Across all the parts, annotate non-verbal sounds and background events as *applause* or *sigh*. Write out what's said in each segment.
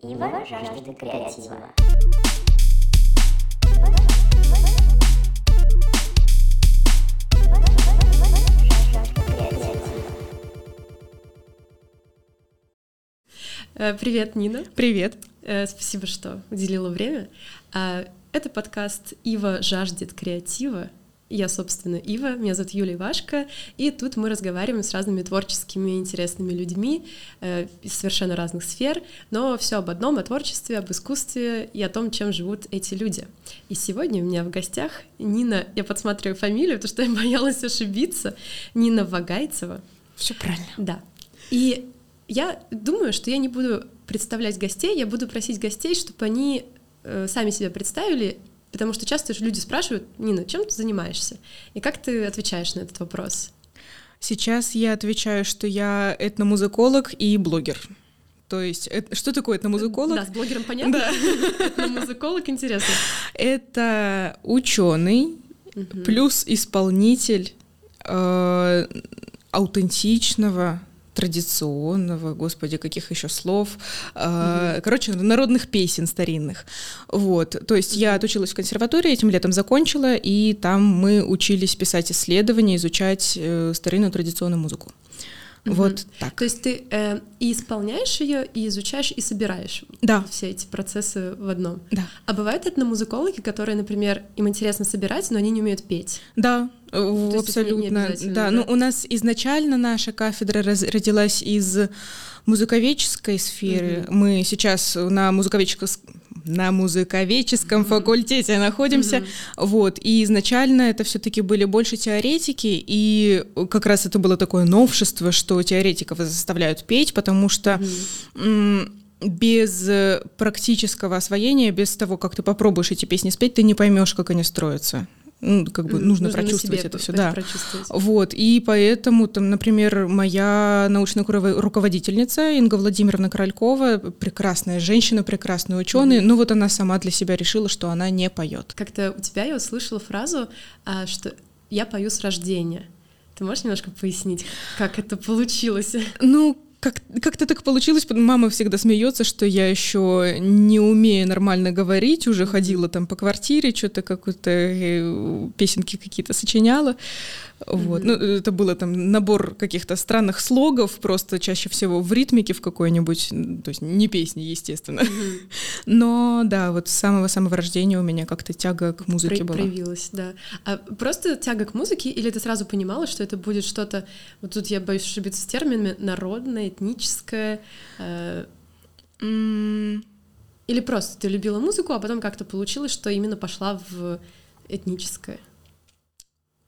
Ива жаждет креатива. Э, Привет, Нина. Привет. Э, Спасибо, что уделила время. А, Это подкаст «Ива жаждет креатива». Я, собственно, Ива, меня зовут Юлия Ивашко, и тут мы разговариваем с разными творческими интересными людьми э, из совершенно разных сфер, но все об одном, о творчестве, об искусстве и о том, чем живут эти люди. И сегодня у меня в гостях Нина, я подсматриваю фамилию, потому что я боялась ошибиться, Нина Вагайцева. Все правильно. Да. И я думаю, что я не буду представлять гостей, я буду просить гостей, чтобы они э, сами себя представили, потому что часто же люди спрашивают, Нина, чем ты занимаешься? И как ты отвечаешь на этот вопрос? Сейчас я отвечаю, что я этномузыколог и блогер. То есть, это- что такое этномузыколог? Да, с блогером понятно. Но музыколог интересно. Это ученый плюс исполнитель э, аутентичного традиционного, господи, каких еще слов, э, короче, народных песен старинных. Вот, то есть я отучилась в консерватории, этим летом закончила, и там мы учились писать исследования, изучать э, старинную традиционную музыку. Вот так. То есть ты э, и исполняешь ее, и изучаешь, и собираешь Да. все эти процессы в одном. Да. А бывают этномузыкологи, которые, например, им интересно собирать, но они не умеют петь. Да, э, не абсолютно. да, да? ну у нас изначально наша кафедра раз- родилась из музыковедческой сферы. Мы сейчас на музыковедческом на музыковедческом факультете находимся, вот, и изначально это все-таки были больше теоретики, и как раз это было такое новшество, что теоретиков заставляют петь, потому что м, без практического освоения, без того, как ты попробуешь эти песни спеть, ты не поймешь, как они строятся. Ну, как бы нужно, на прочувствовать это все, да. Вот, и поэтому, там, например, моя научная руководительница Инга Владимировна Королькова, прекрасная женщина, прекрасный ученый, ну вот она сама для себя решила, что она не поет. Как-то у тебя я услышала фразу, а, что я пою с рождения. Ты можешь немножко пояснить, как это получилось? Ну, как- как-то так получилось, мама всегда смеется, что я еще не умею нормально говорить, уже ходила там по квартире, что-то какую-то э, песенки какие-то сочиняла. Вот. Ну, это было там набор каких-то странных слогов, просто чаще всего в ритмике в какой-нибудь, то есть не песни, естественно. *laughs* Но да, вот с самого-самого рождения у меня как-то тяга к музыке Про- была. Проявилась, да. А просто тяга к музыке, или ты сразу понимала, что это будет что-то, вот тут я боюсь ошибиться с терминами, народное, этническое, э, или просто ты любила музыку, а потом как-то получилось, что именно пошла в этническое.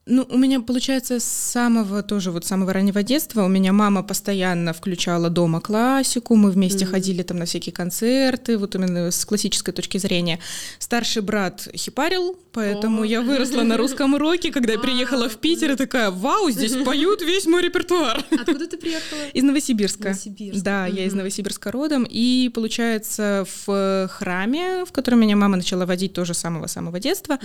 Ну, у меня, получается, с самого тоже вот самого раннего детства у меня мама постоянно включала дома классику, мы вместе Мгм. ходили там на всякие концерты, вот именно с классической точки зрения. Старший брат хипарил, поэтому О. я выросла на русском роке, когда я Вау, приехала в Питер и такая, вау, здесь *laughs* поют весь мой репертуар. Откуда ты приехала? Из Новосибирска. Новосибирск. Да, я из. Новосибирска родом. И, получается, в храме, в который меня мама начала водить тоже с самого-самого детства,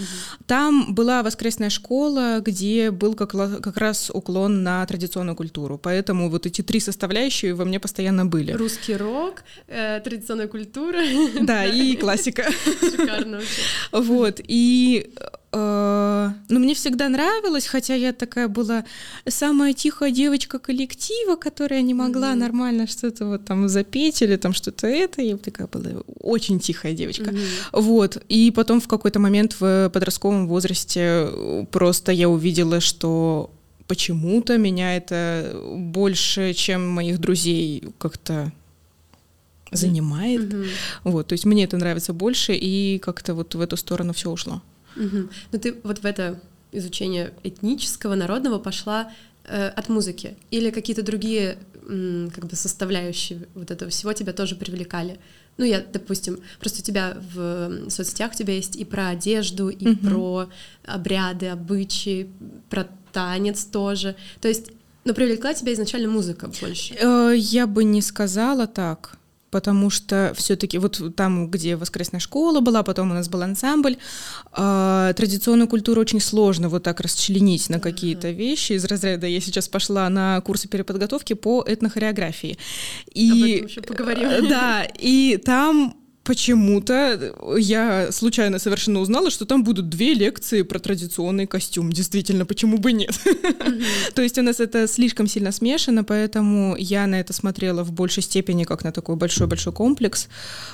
там была воскресная школа, где был как, как раз уклон на традиционную культуру. Поэтому вот эти три составляющие во мне постоянно были. Русский рок, э, традиционная культура. Да, и *laughs* классика. Шикарно вообще. Вот, и... э, ну, мне всегда нравилось, хотя я такая была самая тихая девочка коллектива, которая не могла Мгм. нормально что-то вот там запеть или там что-то это. Я такая была очень тихая девочка. Мгм. Вот, и потом в какой-то момент в подростковом возрасте э, просто я увидела, что почему-то меня это больше, чем моих друзей, как-то занимает. Мгм. Вот, то есть мне это нравится больше, и как-то вот в эту сторону все ушло. Мгм. Ну ты вот в это изучение этнического, народного пошла э, от музыки? Или какие-то другие м, как бы составляющие вот этого всего тебя тоже привлекали? Ну, я, допустим, просто у тебя в соцсетях у тебя есть и про одежду, и Мгм. про обряды, обычаи, про танец тоже. То есть, ну, привлекла тебя изначально музыка больше. Э, Я бы не сказала так, потому что все-таки вот там, где воскресная школа была, потом у нас был ансамбль, э, традиционную культуру очень сложно вот так расчленить на какие-то вещи из разряда. Я сейчас пошла на курсы переподготовки по этнохореографии. И, Об этом еще поговорим. Да, и там почему-то я случайно совершенно узнала, что там будут две лекции про традиционный костюм. Действительно, почему бы нет? *laughs* То есть у нас это слишком сильно смешано, поэтому я на это смотрела в большей степени как на такой большой-большой комплекс.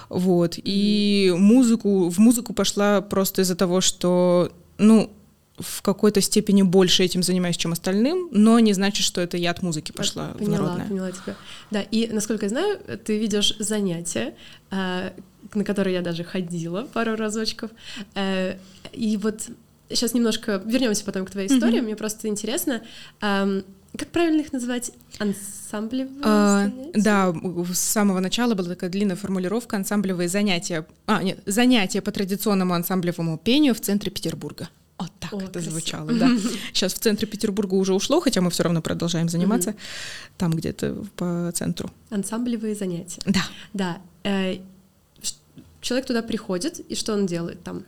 Вот. И музыку, в музыку пошла просто из-за того, что, ну, в какой-то степени больше этим занимаюсь, чем остальным, но не значит, что это я от музыки пошла поняла, в народное. Поняла тебя. Да, и насколько я знаю, ты ведешь занятия, а, на которые я даже ходила пару разочков. Э, и вот сейчас немножко вернемся потом к твоей истории. Mm-hmm. Мне просто интересно, как правильно их называть? Ансамблевые а, занятия? Да, с самого начала была такая длинная формулировка ансамблевые занятия. А, нет, занятия по традиционному ансамблевому пению в центре Петербурга. Вот так О, это красиво. звучало, да. *laughs* Сейчас в центре Петербурга уже ушло, хотя мы все равно продолжаем заниматься там где-то по центру. Ансамблевые занятия. Да. Да. Человек туда приходит, и что он делает там?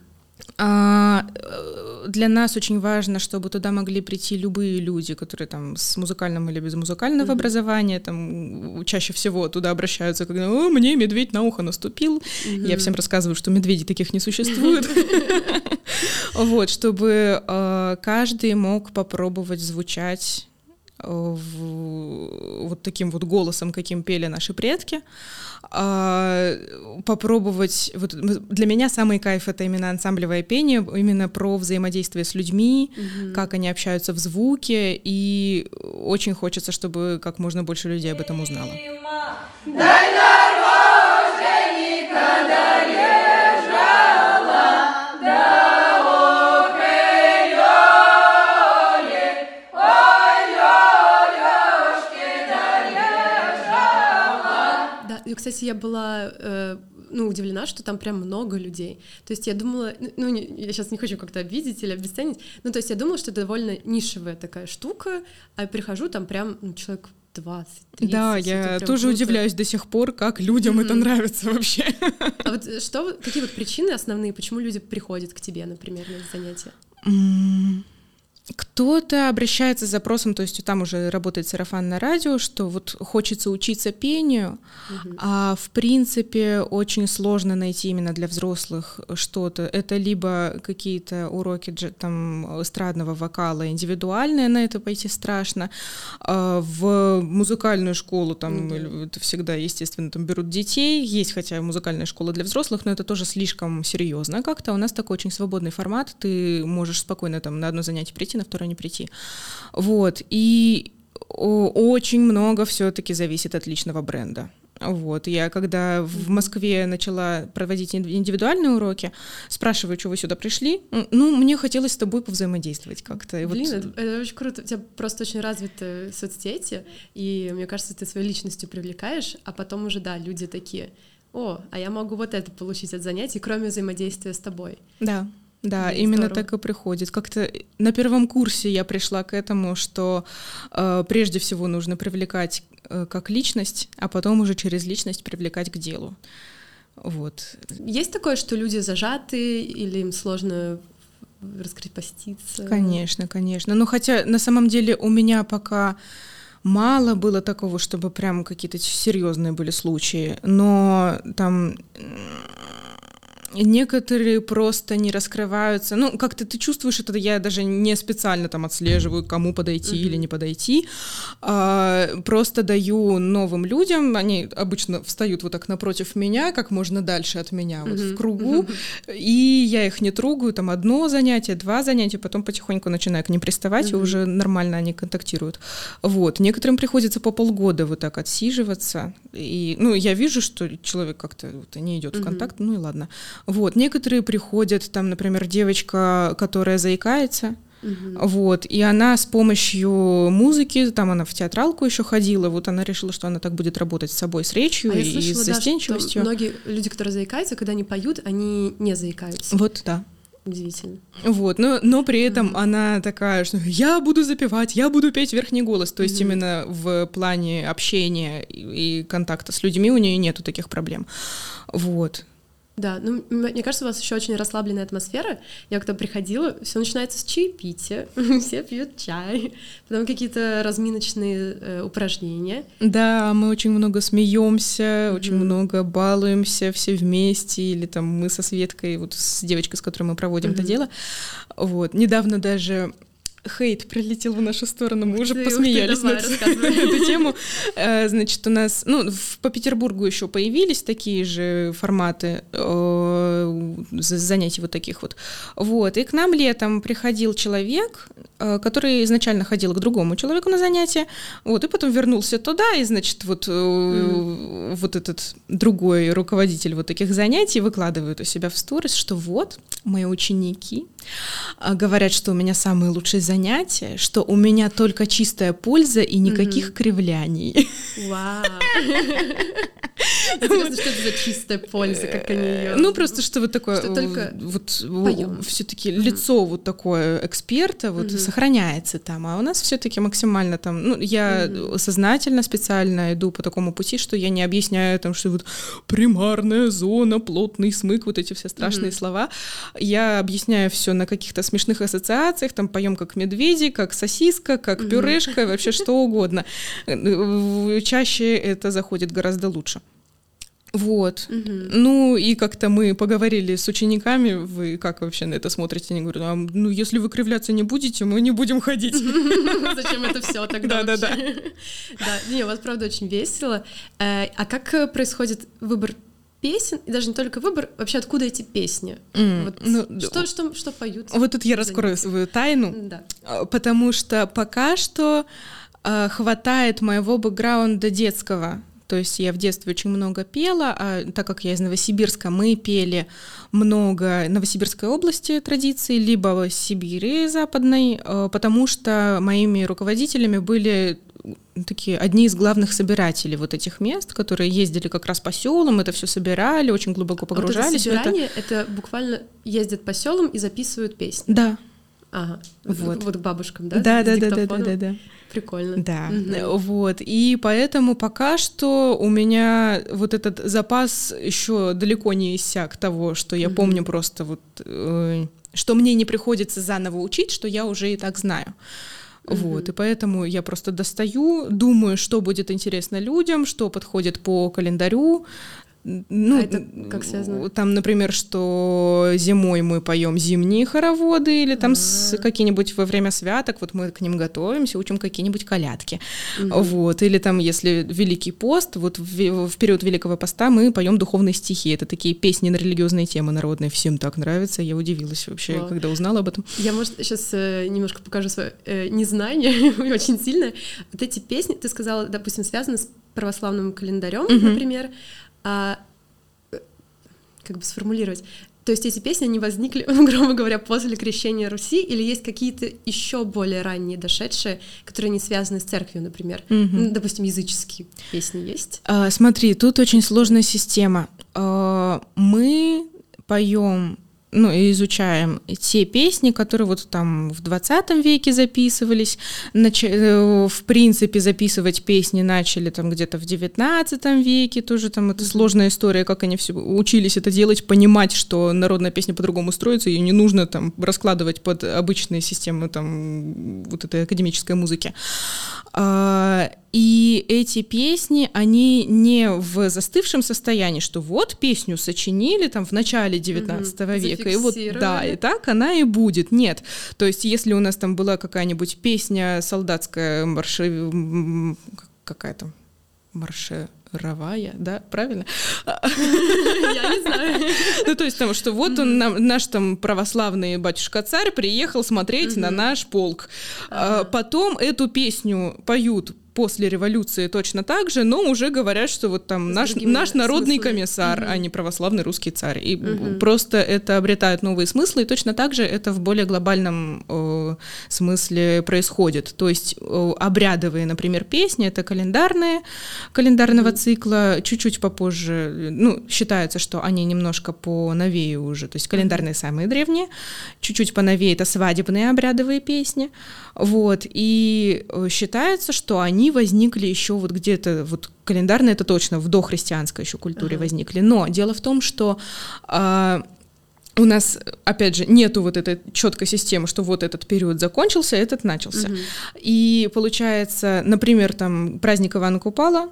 А, э, для нас очень важно, чтобы туда могли прийти любые люди, которые там с музыкальным или без музыкального mm-hmm. образования, там чаще всего туда обращаются, когда О, мне медведь на ухо наступил. Mm-hmm. Я всем рассказываю, что медведей таких не существует. *laughs* Вот, чтобы э, каждый мог попробовать звучать э, вот таким вот голосом, каким пели наши предки. А, попробовать... Вот для меня самый кайф — это именно ансамблевое пение, именно про взаимодействие с людьми, угу. как они общаются в звуке, и очень хочется, чтобы как можно больше людей об этом узнало. Дай кстати, я была э, ну, удивлена, что там прям много людей. То есть я думала, ну, не, я сейчас не хочу как-то обидеть или обесценить, ну, то есть я думала, что это довольно нишевая такая штука, а я прихожу, там прям ну, человек 20, 30. Да, я тоже круто. удивляюсь до сих пор, как людям mm-hmm. это нравится вообще. А вот что, какие вот причины основные, почему люди приходят к тебе, например, на занятия? Mm. Кто-то обращается с запросом, то есть там уже работает сарафанное радио, что вот хочется учиться пению, угу. а в принципе очень сложно найти именно для взрослых что-то. Это либо какие-то уроки там эстрадного вокала индивидуальные, на это пойти страшно. А в музыкальную школу там угу. это всегда, естественно, там берут детей. Есть хотя музыкальная школа для взрослых, но это тоже слишком серьезно как-то. У нас такой очень свободный формат, ты можешь спокойно там на одно занятие прийти, на второе не прийти. Вот. И очень много все-таки зависит от личного бренда. Вот. Я когда в Москве начала проводить индивидуальные уроки, спрашиваю, что вы сюда пришли. Ну, мне хотелось с тобой повзаимодействовать как-то. И Блин, вот... это, это очень круто. У тебя просто очень развиты соцсети, и мне кажется, ты своей личностью привлекаешь, а потом уже, да, люди такие, о, а я могу вот это получить от занятий, кроме взаимодействия с тобой. Да. Да, и именно здорово. так и приходит. Как-то на первом курсе я пришла к этому, что э, прежде всего нужно привлекать э, как личность, а потом уже через личность привлекать к делу. Вот. Есть такое, что люди зажаты или им сложно раскрепоститься? Конечно, конечно. Ну хотя на самом деле у меня пока мало было такого, чтобы прям какие-то серьезные были случаи, но там Некоторые просто не раскрываются. Ну, как-то ты чувствуешь это, я даже не специально там отслеживаю, кому подойти mm-hmm. или не подойти. А, просто даю новым людям, они обычно встают вот так напротив меня, как можно дальше от меня, mm-hmm. вот в кругу, mm-hmm. и я их не трогаю, там одно занятие, два занятия, потом потихоньку начинаю к ним приставать, mm-hmm. и уже нормально они контактируют. Вот. Некоторым приходится по полгода вот так отсиживаться, и, ну, я вижу, что человек как-то вот, не идет mm-hmm. в контакт, ну и ладно. Вот, некоторые приходят, там, например, девочка, которая заикается, Угу. Вот, и она с помощью музыки, там она в театралку еще ходила, вот она решила, что она так будет работать с собой, с речью а и слышала, с застенчивостью. Да, многие люди, которые заикаются, когда они поют, они не заикаются. Вот, да. Удивительно. Вот, но, но при этом mm-hmm. она такая, что я буду запевать, я буду петь верхний голос. То есть mm-hmm. именно в плане общения и, и контакта с людьми у нее нету таких проблем. Вот. Да, ну, мне кажется, у вас еще очень расслабленная атмосфера. Я когда приходила, все начинается с чаепития, *laughs* все пьют чай, потом какие-то разминочные э, упражнения. Да, мы очень много смеемся, mm-hmm. очень много балуемся все вместе, или там мы со Светкой, вот с девочкой, с которой мы проводим mm-hmm. это дело. Вот, недавно даже хейт прилетел в нашу сторону, мы уже ты, посмеялись ты, *laughs* на эту тему. Э, значит, у нас, ну, по Петербургу еще появились такие же форматы э, занятий вот таких вот. Вот, и к нам летом приходил человек, э, который изначально ходил к другому человеку на занятия, вот, и потом вернулся туда, и, значит, вот, mm. вот этот другой руководитель вот таких занятий выкладывает у себя в сторис, что вот, мои ученики говорят, что у меня самые лучшие занятия занятие, что у меня только чистая польза и никаких mm-hmm. кривляний. Вау! Интересно, что это за чистая польза, как они ее... Ну, просто что вот такое... Что только вот все таки лицо вот такое эксперта вот сохраняется там, а у нас все таки максимально там... Ну, я сознательно, специально иду по такому пути, что я не объясняю там, что вот примарная зона, плотный смык, вот эти все страшные слова. Я объясняю все на каких-то смешных ассоциациях, там поем как медведи, как сосиска, как пюрешка, вообще что угодно. Э, чаще это заходит гораздо лучше. Вот. Угу. Ну, и как-то мы поговорили с учениками, вы как вообще на это смотрите? Они говорят, а, ну, если вы кривляться не будете, мы не будем ходить. *laughs* Зачем это все тогда? Да, да, да. *laughs* Да, не, у вас, правда, очень весело. Э, а как э, происходит выбор песен, и даже не только выбор, вообще откуда эти песни? Mm, вот ну, что, что, что поют? Вот тут я раскрою свою тайну, да. А, потому что пока что э, хватает моего бэкграунда детского. То есть я в детстве очень много пела, а так как я из Новосибирска, мы пели много Новосибирской области традиций, либо Сибири западной, э, потому что моими руководителями были такие одни из главных собирателей вот этих мест, которые ездили как раз по селам, это все собирали, очень глубоко погружались. А вот это собирание, это... это буквально ездят по селам и записывают песни. Да. Ага. Вот. Вот к бабушкам, да? Да, да, да, да, да, да, да. Прикольно. Да, угу. вот. И поэтому пока что у меня вот этот запас еще далеко не иссяк того, что я угу. помню просто вот, э, что мне не приходится заново учить, что я уже и так знаю. Mm-hmm. Вот, и поэтому я просто достаю, думаю, что будет интересно людям, что подходит по календарю, ну, а это как связано? Там, например, что зимой мы поем зимние хороводы, или там с, а. какие-нибудь во время святок, вот мы к ним готовимся, учим какие-нибудь колядки. Угу. Вот, или там, если Великий пост, вот в, в период Великого поста мы поем духовные стихи. Это такие песни на религиозные темы народные. Всем так нравится. Я удивилась вообще, О. когда узнала об этом. Я, может, сейчас э, немножко покажу свое э, незнание *laughs* очень сильное. Вот эти песни, ты сказала, допустим, связаны с православным календарем, угу. например а, как бы сформулировать. То есть эти песни, они возникли, *laughs* грубо говоря, после крещения Руси, или есть какие-то еще более ранние дошедшие, которые не связаны с церковью, например? Mm-hmm. Ну, допустим, языческие песни есть? А, смотри, тут очень сложная система. А, мы поем ну, изучаем те песни, которые вот там в 20 веке записывались, нач... Э, в принципе записывать песни начали там где-то в 19 веке, тоже там это сложная история, как они все учились это делать, понимать, что народная песня по-другому строится, ее не нужно там раскладывать под обычные системы там вот этой академической музыки. И эти песни, они не в застывшем состоянии, что вот песню сочинили там в начале 19 угу, века, и вот да, и так она и будет. Нет. То есть, если у нас там была какая-нибудь песня солдатская, марши... какая-то марше Ровая, да, правильно? Я не знаю. *laughs* Ну, то есть там, что вот он, наш там православный батюшка-царь приехал смотреть на наш полк. А, потом эту песню поют после революции точно так же, но уже говорят, что вот там наш, наш народный смыслами. комиссар, угу. а не православный русский царь. И угу. просто это обретает новые смыслы, и точно так же это в более глобальном э, смысле происходит. То есть э, обрядовые, например, песни, это календарные, календарного угу. цикла, чуть-чуть попозже, ну, считается, что они немножко по новее уже, то есть календарные самые древние, чуть-чуть по новее это свадебные обрядовые песни, вот, и э, считается, что они возникли еще вот где-то, вот календарно это точно, в дохристианской еще культуре ага. возникли, но дело в том, что э, у нас, опять же, нету вот этой четкой системы, что вот этот период закончился, этот начался. Угу. И получается, например, там праздник Ивана Купала,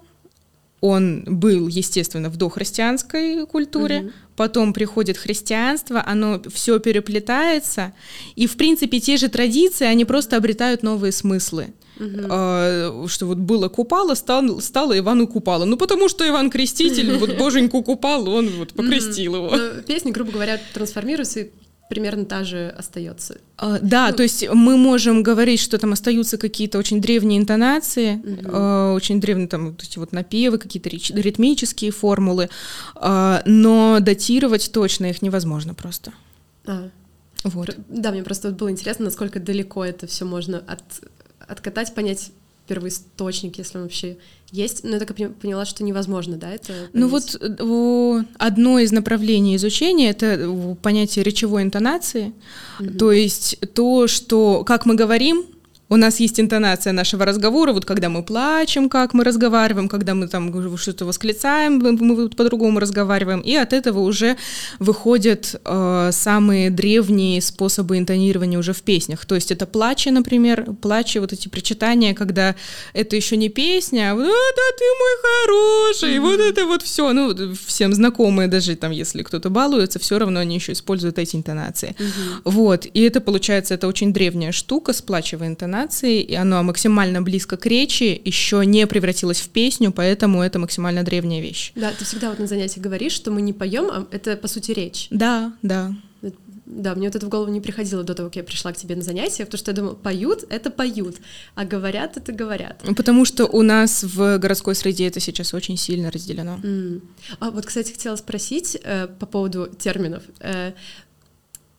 он был, естественно, в дохристианской культуре, угу. потом приходит христианство, оно все переплетается, и, в принципе, те же традиции, они просто обретают новые смыслы. Угу. А, что вот было Купала, стал, стало Ивану Купала. Ну, потому что Иван Креститель, вот *laughs* боженьку Купал, он вот покрестил его. Песни, грубо говоря, трансформируются и примерно та же остается. А, да, ну, то есть мы можем говорить, что там остаются какие-то очень древние интонации, угу. очень древние там вот эти вот напевы, какие-то ритмические формулы, а, но датировать точно их невозможно просто. А. Вот. Да, мне просто было интересно, насколько далеко это все можно от, откатать, понять первоисточник, если он вообще есть, но я так поняла, что невозможно, да, это понять? Ну вот э, одно из направлений изучения — это понятие речевой интонации, угу. то есть то, что, как мы говорим, у нас есть интонация нашего разговора, вот когда мы плачем, как мы разговариваем, когда мы там что-то восклицаем, мы по-другому разговариваем, и от этого уже выходят э, самые древние способы интонирования уже в песнях. То есть это плачи, например, плачи, вот эти причитания, когда это еще не песня, а вот это ты мой хороший, mm-hmm. вот это вот все, ну всем знакомые даже там, если кто-то балуется, все равно они еще используют эти интонации. Mm-hmm. Вот, и это получается, это очень древняя штука с плачевой интонацией, интонации, и оно максимально близко к речи, еще не превратилось в песню, поэтому это максимально древняя вещь. Да, ты всегда вот на занятиях говоришь, что мы не поем, а это по сути речь. Да, да. Да, мне вот это в голову не приходило до того, как я пришла к тебе на занятия, потому что я думала, поют — это поют, а говорят — это говорят. Потому что у нас в городской среде это сейчас очень сильно разделено. Mm. А вот, кстати, хотела спросить э, по поводу терминов. Э,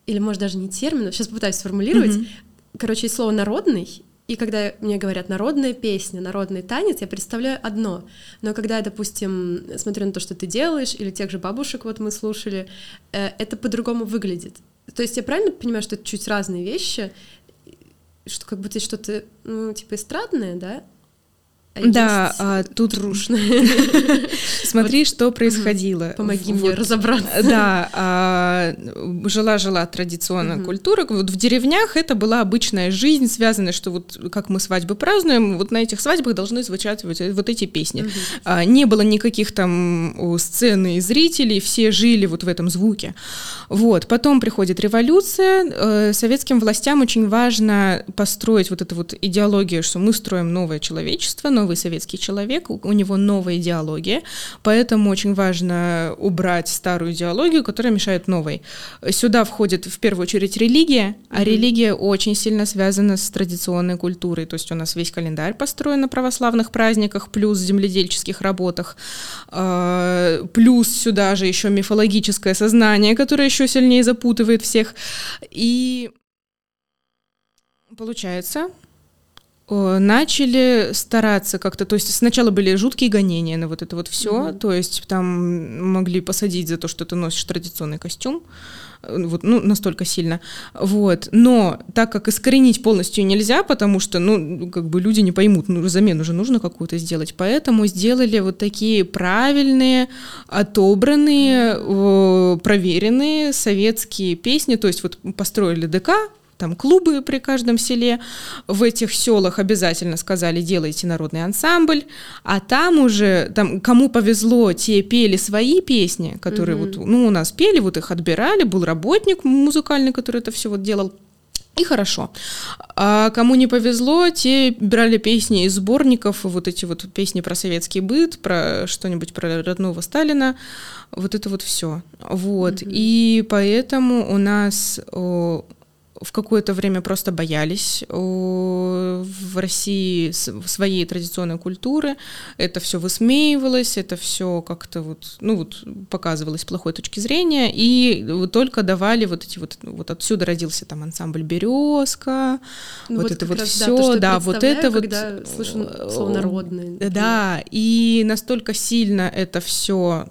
или, может, даже не терминов, сейчас попытаюсь сформулировать. Mm-hmm короче, есть слово «народный», и когда мне говорят народная песня, народный танец, я представляю одно. Но когда я, допустим, смотрю на то, что ты делаешь, или тех же бабушек вот мы слушали, э, это по-другому выглядит. То есть я правильно понимаю, что это чуть разные вещи, что как будто что-то, ну, типа эстрадное, да, да, а, тут рушно. *laughs* Смотри, вот. что происходило. Помоги вот, мне разобраться. Да, жила-жила а, традиционная угу. культура. Вот в деревнях это была обычная жизнь, связанная, что вот как мы свадьбы празднуем, вот на этих свадьбах должны звучать вот, вот эти песни. Угу. А, не было никаких там сцен и зрителей, все жили вот в этом звуке. Вот. Потом приходит революция. Э, советским властям очень важно построить вот эту вот идеологию, что мы строим новое человечество, новый советский человек, у него новая идеология, поэтому очень важно убрать старую идеологию, которая мешает новой. Сюда входит в первую очередь религия, а религия очень сильно связана с традиционной культурой, то есть у нас весь календарь построен на православных праздниках, плюс земледельческих работах, а, плюс сюда же еще мифологическое сознание, которое еще сильнее запутывает всех. И получается, начали стараться как-то, то есть сначала были жуткие гонения на вот это вот все, mm-hmm. то есть там могли посадить за то, что ты носишь традиционный костюм, э, вот, ну, настолько сильно, вот, но так как искоренить полностью нельзя, потому что, ну, как бы люди не поймут, ну, замену же нужно какую-то сделать, поэтому сделали вот такие правильные, отобранные, проверенные советские песни, то есть вот построили ДК, там клубы при каждом селе. В этих селах обязательно сказали, делайте народный ансамбль, а там уже, там, кому повезло, те пели свои песни, которые mm-hmm. вот, ну, у нас пели, вот их отбирали, был работник музыкальный, который это все вот делал. И хорошо. А кому не повезло, те брали песни из сборников, вот эти вот песни про советский быт, про что-нибудь про родного Сталина, вот это вот все. Вот. Mm-hmm. И поэтому у нас в какое-то время просто боялись в России своей традиционной культуры. Это все высмеивалось, это все как-то вот, ну вот показывалось плохой точки зрения, и только давали вот эти вот, вот отсюда родился там ансамбль «Березка», ну, вот, вот это вот раз, все, да, да вот это вот... слышу слово «народный». Да, и настолько сильно это все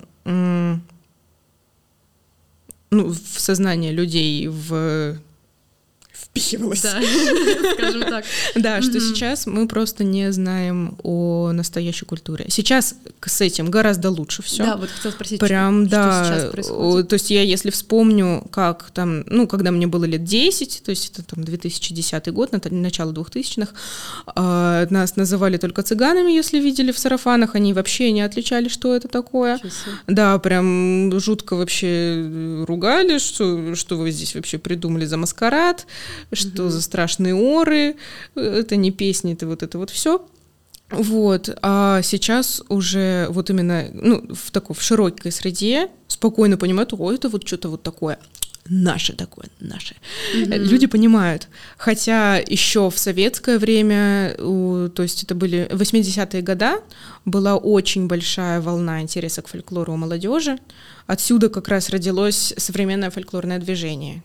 ну, в сознание людей, в впихивалось. Да, *laughs* скажем так. Да, что сейчас мы просто не знаем о настоящей культуре. Сейчас с этим гораздо лучше все. Да, вот хотела спросить, Прям, что, да, что сейчас происходит. То есть я, если вспомню, как там, ну, когда мне было лет 10, то есть это там 2010 год, начало 2000-х, а, нас называли только цыганами, если видели в сарафанах, они вообще не отличали, что это такое. Да, прям жутко вообще ругали, что, что вы здесь вообще придумали за маскарад что за страшные оры, это не песни, это вот это вот все. Вот, а сейчас уже вот именно, ну, в такой, в широкой среде спокойно понимают, ой, это вот что-то вот такое, наше такое, наше. Mm-hmm. Люди понимают. Хотя еще в советское время, то есть это были 80-е годы, была очень большая волна интереса к фольклору у молодежи. Отсюда как раз родилось современное фольклорное движение,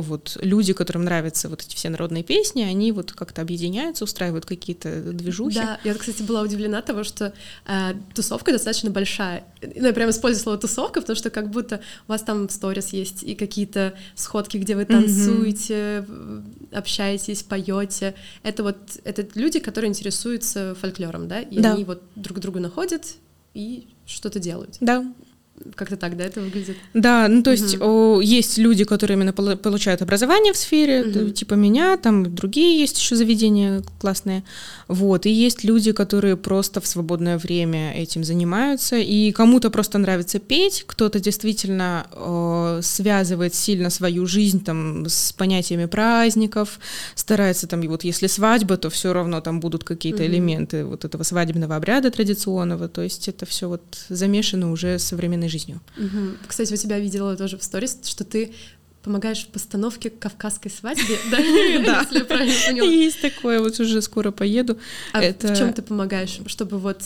вот люди, которым нравятся вот эти все народные песни, они вот как-то объединяются, устраивают какие-то движухи. Да, я, кстати, была удивлена того, что э, тусовка достаточно большая. Ну, я прям использую слово тусовка, потому что как будто у вас там в сторис есть и какие-то сходки, где вы танцуете, mm-hmm. общаетесь, поете. Это вот это люди, которые интересуются фольклором, да, и да. они вот друг друга находят и что-то делают. Да, как-то так, да, это выглядит? Да, ну то есть угу. о, есть люди, которые именно получают образование в сфере, угу. типа меня, там другие есть еще заведения классные, вот, и есть люди, которые просто в свободное время этим занимаются, и кому-то просто нравится петь, кто-то действительно о, связывает сильно свою жизнь там с понятиями праздников, старается там, и вот если свадьба, то все равно там будут какие-то угу. элементы вот этого свадебного обряда традиционного, то есть это все вот замешано уже современной полноценной жизнью. Угу. Кстати, у тебя видела тоже в сторис, что ты помогаешь в постановке кавказской свадьбе, *laughs* да? Да, если я правильно поняла. Есть такое, вот уже скоро поеду. А в чем ты помогаешь, чтобы вот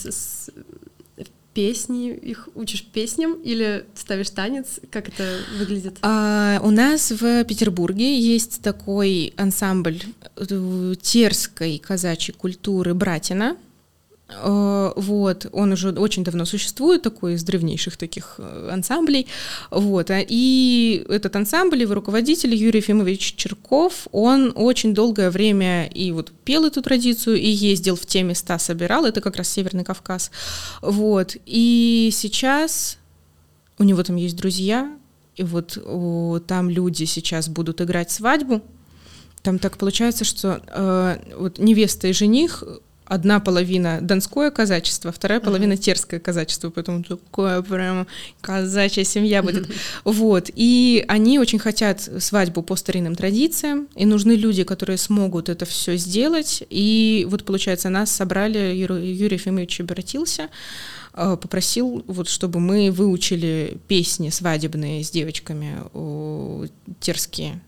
песни, их учишь песням или ставишь танец? Как это выглядит? А, у нас в Петербурге есть такой ансамбль э, терской казачьей культуры «Братина», вот, он уже очень давно существует, такой из древнейших таких э, ансамблей, вот, а, и этот ансамбль, его руководитель Юрий Ефимович Черков, он очень долгое время и вот пел эту традицию, и ездил в те места, собирал, это как раз Северный Кавказ, вот, и сейчас у него там есть друзья, и вот о, там люди сейчас будут играть свадьбу, там так получается, что э, вот невеста и жених одна половина донское казачество, вторая половина терское казачество, поэтому такое прям казачья семья будет. Вот, и они очень хотят свадьбу по старинным традициям, и нужны люди, которые смогут это все сделать, и вот, получается, нас собрали, Юрий Ефимович обратился, э, попросил, вот, чтобы мы выучили песни свадебные с девочками терские,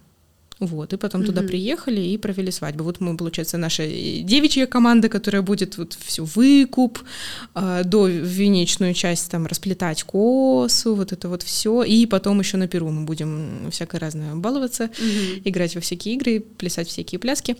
вот, и потом mm-hmm. туда приехали и провели свадьбу. Вот мы, получается, наша девичья команда, которая будет вот все выкуп, э, до венечную часть там расплетать косу, вот это вот все. И потом еще на Перу мы будем всякое разное баловаться, mm-hmm. играть во всякие игры, плясать всякие пляски.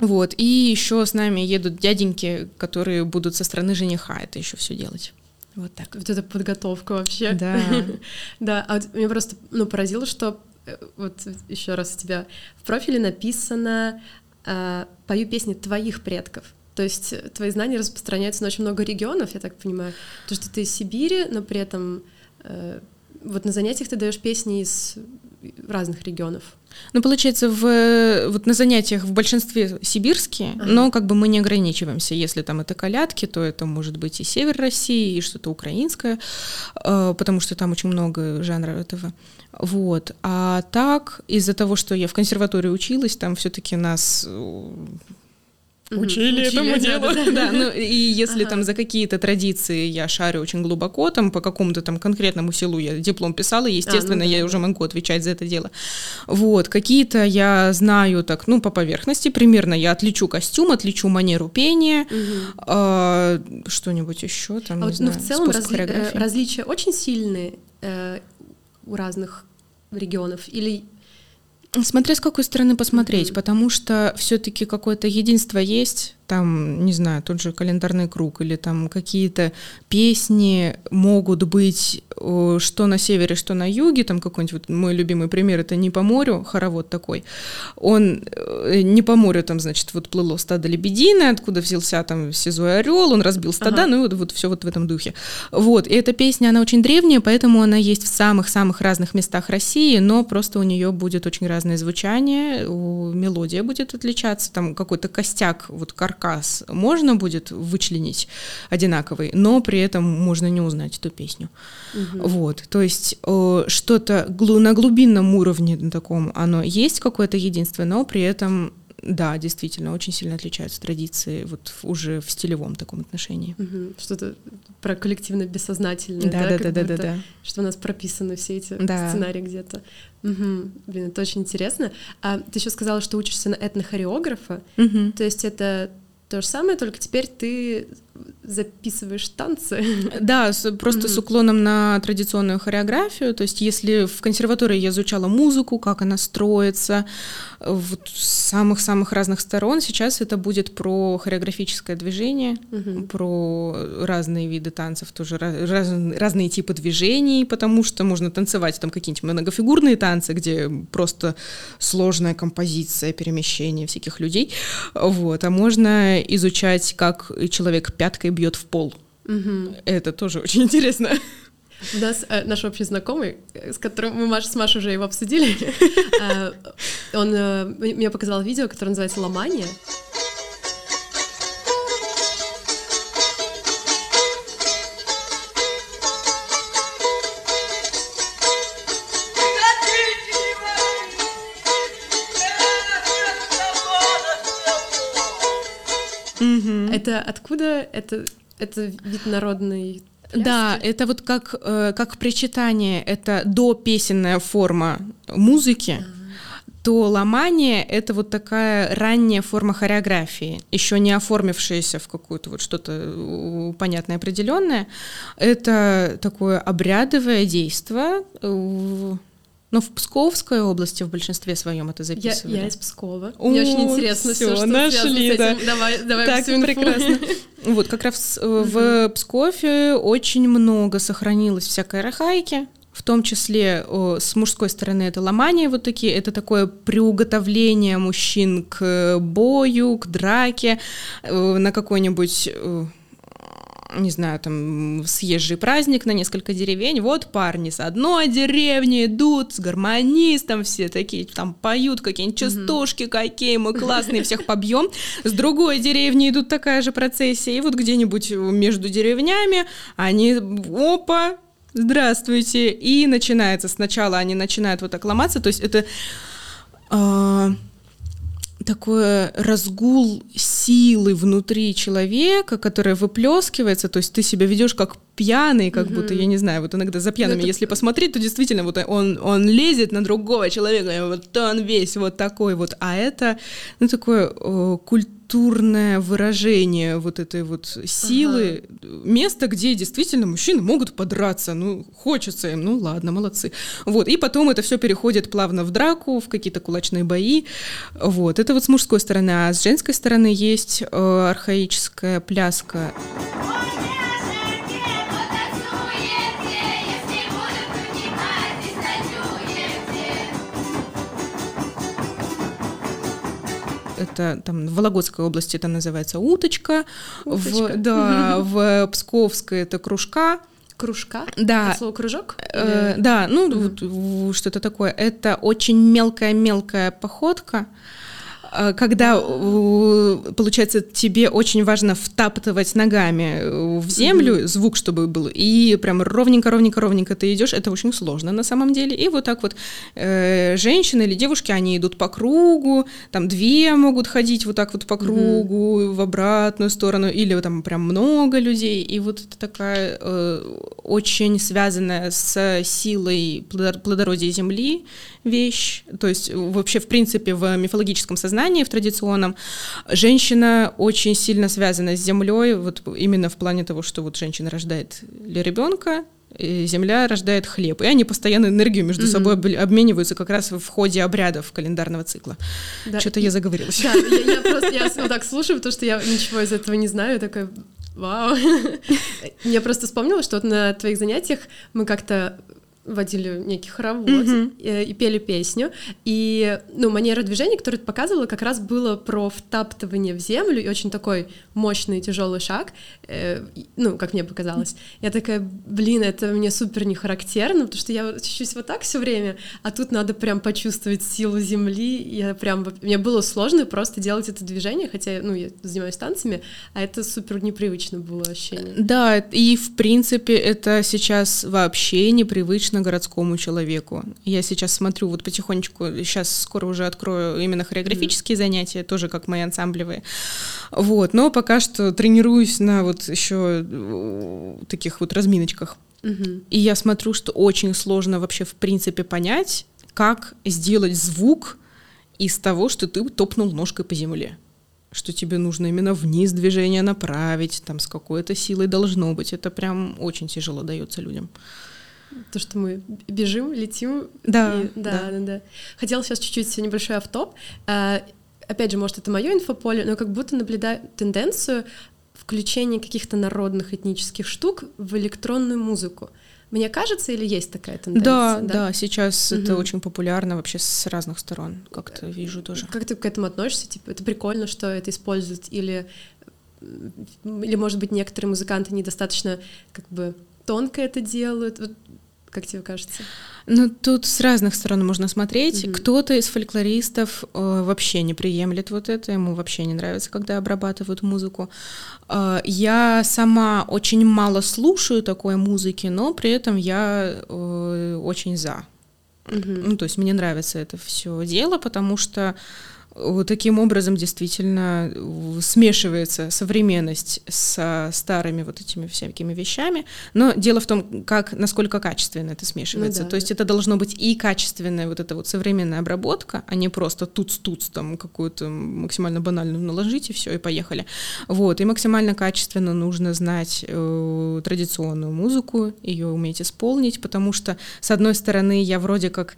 Вот, и еще с нами едут дяденьки, которые будут со стороны жениха это еще все делать. Вот так. Вот эта подготовка вообще. Да. *laughs* да, а меня просто ну, поразило, что Э, вот еще раз у тебя в профиле написано э, «Пою песни твоих предков». То есть э, твои знания распространяются на очень много регионов, я так понимаю. То, что ты из Сибири, но при этом э, вот на занятиях ты даешь песни из разных регионов. Ну, получается, в, вот на занятиях в большинстве сибирские, ага. но как бы мы не ограничиваемся. Если там это колядки, то это может быть и север России, и что-то украинское, э, потому что там очень много жанров этого. Вот. А так, из-за того, что я в консерватории училась, там все-таки нас учили Учили, этому делу. да, да. Да, ну и если Ага. там за какие-то традиции я шарю очень глубоко, там по какому-то там конкретному селу я диплом писала, естественно, А, ну да, я уже могу отвечать за это дело. Вот, какие-то я знаю так, ну, по поверхности примерно, я отличу костюм, отличу манеру пения, Мгм. а, что-нибудь еще там, А вот, ну, знаю, в целом разли- э, хореографии. различия очень сильные э, у разных регионов? Или Смотря с какой стороны посмотреть, Мгм. потому что все-таки какое-то единство есть, там, не знаю, тот же календарный круг или там какие-то песни могут быть что на севере, что на юге, там какой-нибудь вот мой любимый пример это не по морю, хоровод такой, он э, не по морю там, значит, вот плыло стадо лебединое, откуда взялся там сизой орел, он разбил стада, Ага. ну и вот, вот все вот в этом духе. Вот, и эта песня, она очень древняя, поэтому она есть в самых-самых разных местах России, но просто у нее будет очень разное звучание, мелодия будет отличаться, там какой-то костяк, вот каркас можно будет вычленить одинаковый, но при этом можно не узнать эту песню. Вот, то есть э, что-то глу- на глубинном уровне на таком оно есть какое-то единство, но при этом да, действительно, очень сильно отличаются традиции вот уже в стилевом таком отношении. мгм, что-то про коллективно бессознательное, Да, да, да, да, да, будто, да. что у нас прописаны все эти Да. сценарии где-то. Мгм. Блин, это очень интересно. А ты еще сказала, что учишься на этнохореографа, Мгм. то есть это то же самое, только теперь ты записываешь танцы. *laughs* Да, с- просто с Мгм. уклоном на традиционную хореографию. То есть, если в консерватории я изучала музыку, как она строится, вот с самых-самых разных сторон, сейчас это будет про хореографическое движение, Мгм. про разные виды танцев, тоже раз- разные типы движений, потому что можно танцевать там какие-нибудь многофигурные танцы, где просто сложная композиция, перемещение всяких людей, вот, а можно изучать, как человек пяткой бьет в пол. Мгм. Это тоже очень интересно. У нас э, наш общий знакомый, э, с которым мы Маш, с Машей уже его обсудили, *laughs* э, он э, мне показал видео, которое называется «Ломание». Это откуда? Это, это вид народной Да, пляски? это вот как, э, как причитание, это допесенная форма музыки, то ломание — это вот такая ранняя форма хореографии, еще не оформившаяся в какую-то вот что-то э, понятное, определенное. Это такое обрядовое действие. Но в Псковской области в большинстве своем это Я, записывали. я из Пскова. Мне очень О, интересно всё, все, что нашли, да. Давай, давай Так всю инфу. прекрасно. *laughs* Вот как раз э, в Пскове очень много сохранилось всякой архаики, в том числе о, с мужской стороны это ломание вот такие, это такое приуготовление мужчин к бою, к драке, э, на какой-нибудь э, не знаю, там, съезжий праздник на несколько деревень, вот парни с одной деревни идут, с гармонистом, все такие там поют какие-нибудь частушки, какие мы *laughs* классные, всех побьем. С другой деревни идут такая же процессия, и вот где-нибудь между деревнями они, опа, здравствуйте, и начинается, сначала они начинают вот так ломаться, то есть это... а, такой разгул силы внутри человека, которая выплескивается, то есть ты себя ведешь как пьяный, как Мгм. будто, я не знаю, вот иногда за пьяными, это- если посмотреть, то действительно вот он, он лезет на другого человека, и вот он весь вот такой вот, а это, ну, такое э, культурное выражение вот этой вот силы, место, где действительно мужчины могут подраться, ну, хочется им, ну, ладно, молодцы. Вот, и потом это все переходит плавно в драку, в какие-то кулачные бои, вот, это вот с мужской стороны, а с женской стороны есть э, архаическая пляска это там в Вологодской области это называется уточка, Уточка. В, да, в Псковской это кружка, Кружка? да, От слова кружок? Э, да, ну вот, в- что-то такое. Это очень мелкая-мелкая походка. А, когда, получается, тебе очень важно втаптывать ногами в землю, mm-hmm. звук, чтобы был, и прям ровненько, ровненько, ровненько ты идешь, это очень сложно на самом деле. И вот так вот э, женщины или девушки, они идут по кругу, там две могут ходить вот так вот по кругу mm-hmm. в обратную сторону, или там прям много людей, и вот это такая э, очень связанная с силой плодородия земли вещь, то есть вообще в принципе в мифологическом сознании, в традиционном, женщина очень сильно связана с землей, вот именно в плане того, что вот женщина рождает для ребенка, земля рождает хлеб, и они постоянно энергию между mm-hmm. собой обмениваются как раз в ходе обрядов календарного цикла. Да. Что-то я заговорилась. Да, я, я просто я вот так слушаю, потому что я ничего из этого не знаю, такая Вау. *laughs* Я просто вспомнила, что вот на твоих занятиях мы как-то водили некий хоровод mm-hmm. и, и пели песню. И, ну, манера движения, которую ты показывала, как раз было про втаптывание в землю и очень такой мощный тяжелый шаг, э, ну, как мне показалось. Я такая, блин, это мне супер не характерно, потому что я чуть-чуть вот так все время, а тут надо прям почувствовать силу земли. Я прям, мне было сложно просто делать это движение, хотя, ну, я занимаюсь танцами, а это супер непривычно было ощущение. Да, и в принципе это сейчас вообще непривычно обычно городскому человеку. Я сейчас смотрю вот потихонечку, сейчас скоро уже открою именно хореографические mm-hmm. занятия, тоже как мои ансамблевые. Вот, но пока что тренируюсь на вот еще э, таких вот разминочках. Mm-hmm. И я смотрю, что очень сложно вообще в принципе понять, как сделать звук из того, что ты топнул ножкой по земле что тебе нужно именно вниз движение направить, там с какой-то силой должно быть. Это прям очень тяжело дается людям. То, что мы бежим, летим. Да, и, да, да, да, да. Хотела сейчас чуть-чуть небольшой автоп. А, опять же, может, это мое инфополе, но как будто наблюдаю тенденцию включения каких-то народных этнических штук в электронную музыку. Мне кажется, или есть такая тенденция? Да, да, да сейчас угу. это очень популярно вообще с разных сторон, как-то вижу тоже. Как ты к этому относишься? Типа, это прикольно, что это используют, или, или может быть, некоторые музыканты недостаточно как бы тонко это делают? Вот как тебе кажется? Ну, тут с разных сторон можно смотреть. Mm-hmm. Кто-то из фольклористов э, вообще не приемлет вот это, ему вообще не нравится, когда обрабатывают музыку. Э, я сама очень мало слушаю такой музыки, но при этом я э, очень за. Mm-hmm. Ну, то есть мне нравится это все дело, потому что таким образом действительно смешивается современность со старыми вот этими всякими вещами. Но дело в том, как, насколько качественно это смешивается. Ну, да, То есть да. это должно быть и качественная вот эта вот современная обработка, а не просто тут-тут там какую-то максимально банальную наложить и все, и поехали. Вот. И максимально качественно нужно знать э, традиционную музыку, ее уметь исполнить, потому что, с одной стороны, я вроде как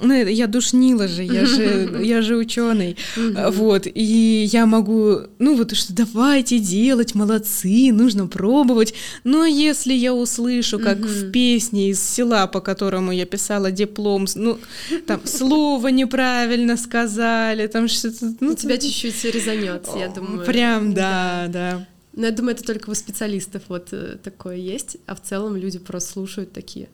ну, я душнила же, я же, *laughs* я же ученый, вот, и я могу, ну вот что давайте делать, молодцы, нужно пробовать, но если я услышу, как в песне из села, по которому я писала диплом, ну, там, слово неправильно сказали, там что-то... Ну, тебя чуть-чуть резанет, я думаю. Прям, да, да. Но я думаю, это только у специалистов вот э, такое есть, а в целом люди просто слушают такие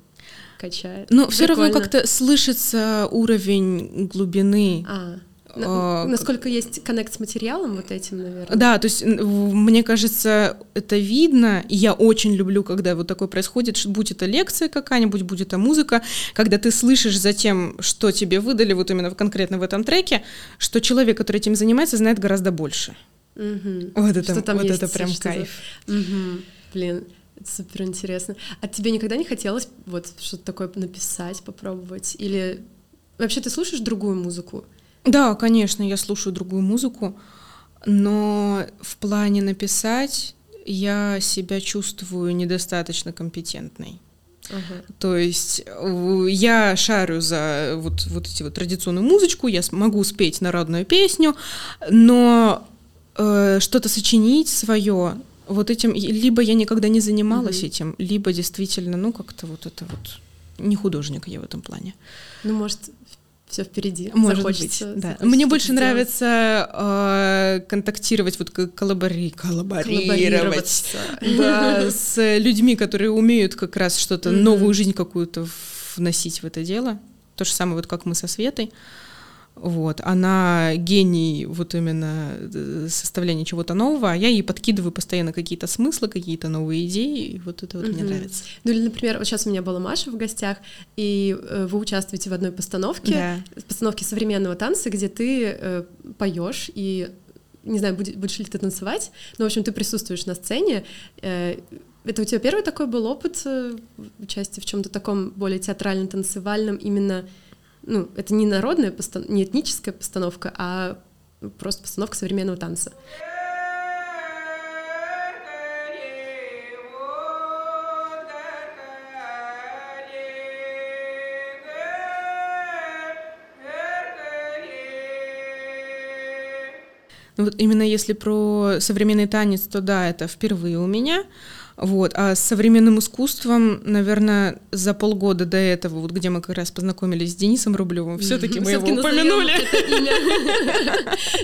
качает. Но все равно как-то слышится уровень глубины. А. А, насколько есть коннект с материалом вот этим, наверное. Да, то есть мне кажется, это видно, и я очень люблю, когда вот такое происходит, будь это лекция какая-нибудь, будь это музыка, когда ты слышишь за тем, что тебе выдали вот именно конкретно в этом треке, что человек, который этим занимается, знает гораздо больше. Угу. Вот это, что там вот это прям кайф. Угу. Блин, супер интересно. А тебе никогда не хотелось вот что-то такое написать, попробовать? Или вообще ты слушаешь другую музыку? Да, конечно, я слушаю другую музыку, но в плане написать я себя чувствую недостаточно компетентной. Ага. То есть я шарю за вот, вот эти вот традиционную музычку, я могу спеть народную песню, но э, что-то сочинить свое вот этим, либо я никогда не занималась mm-hmm. этим, либо действительно, ну, как-то вот это вот не художник я в этом плане. Ну, может, все впереди. Может захочется, быть, да. Захочется Мне больше сделать. нравится э, контактировать, вот коллабори, коллаборировать да, *laughs* с людьми, которые умеют как раз что-то, mm-hmm. новую жизнь какую-то вносить в это дело. То же самое, вот как мы со Светой. Вот, она гений вот именно э, составления чего-то нового, а я ей подкидываю постоянно какие-то смыслы, какие-то новые идеи, и вот это вот Мгм. мне нравится. Ну или, например, вот сейчас у меня была Маша в гостях, и э, вы участвуете в одной постановке, Да. постановке современного танца, где ты э, поешь и не знаю, будет- будешь ли ты танцевать, но, в общем, ты присутствуешь на сцене. Э, Это у тебя первый такой был опыт э, участия в чем-то таком более театрально-танцевальном, именно, ну, это не народная, постан- не этническая постановка, а просто постановка современного танца. Ну вот именно если про современный танец, то да, это впервые у меня. Вот. А с современным искусством, наверное, за полгода до этого, вот где мы как раз познакомились с Денисом Рублевым, все-таки мы его упомянули.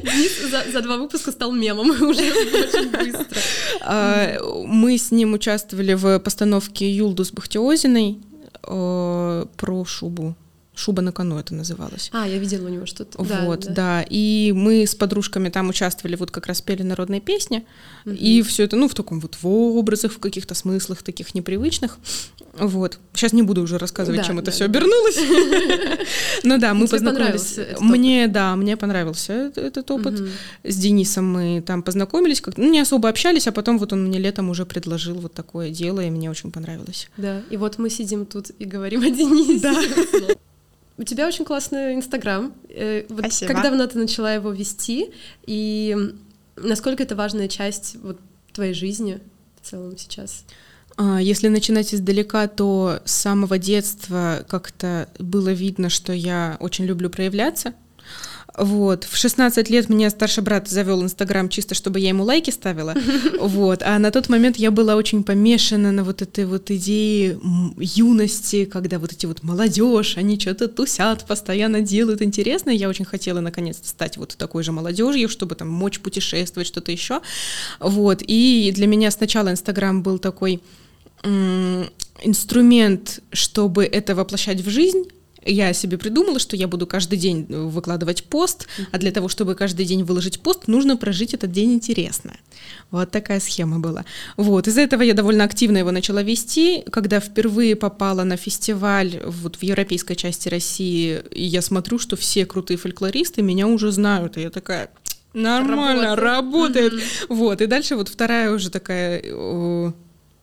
Денис за, за два выпуска стал мемом *laughs* уже очень быстро. А, Мы с ним участвовали в постановке Юлдус Бахтиозиной э, про шубу. Шуба на кону это называлось. А, я видела у него что-то. вот, да, И мы с подружками там участвовали, вот как раз пели народные песни. И все это, ну, в таком вот в образах, в каких-то смыслах таких непривычных. Вот. Сейчас не буду уже рассказывать, Да, чем это да, все да. обернулось. *laughs* Ну да, мы познакомились. Мне, да, мне понравился этот опыт. С Денисом мы там познакомились, как ну, не особо общались, а потом вот он мне летом уже предложил вот такое дело, и мне очень понравилось. Да, и вот мы сидим тут и говорим о Денисе. Да. *laughs* У тебя очень классный Инстаграм. Э, вот Спасибо. Как давно ты начала его вести? И насколько это важная часть вот твоей жизни в целом сейчас? А, Если начинать издалека, то с самого детства как-то было видно, что я очень люблю проявляться. Вот. В 16 лет меня старший брат завел Инстаграм чисто, чтобы я ему лайки ставила. *laughs* Вот. А на тот момент я была очень помешана на вот этой вот идее м, юности, когда вот эти вот молодежь, они что-то тусят, постоянно делают интересное. Я очень хотела наконец-то стать вот такой же молодежью, чтобы там мочь путешествовать, что-то еще. Вот. И для меня сначала Инстаграм был такой инструмент, чтобы это воплощать в жизнь. Я себе придумала, что я буду каждый день э, выкладывать пост, а для того, чтобы каждый день выложить пост, нужно прожить этот день интересно. Вот такая схема была. Вот, из-за этого я довольно активно его начала вести. Когда впервые попала на фестиваль вот в европейской части России, я смотрю, что все крутые фольклористы меня уже знают, и я такая... Нормально, работает. Вот, и дальше вот вторая уже такая, э,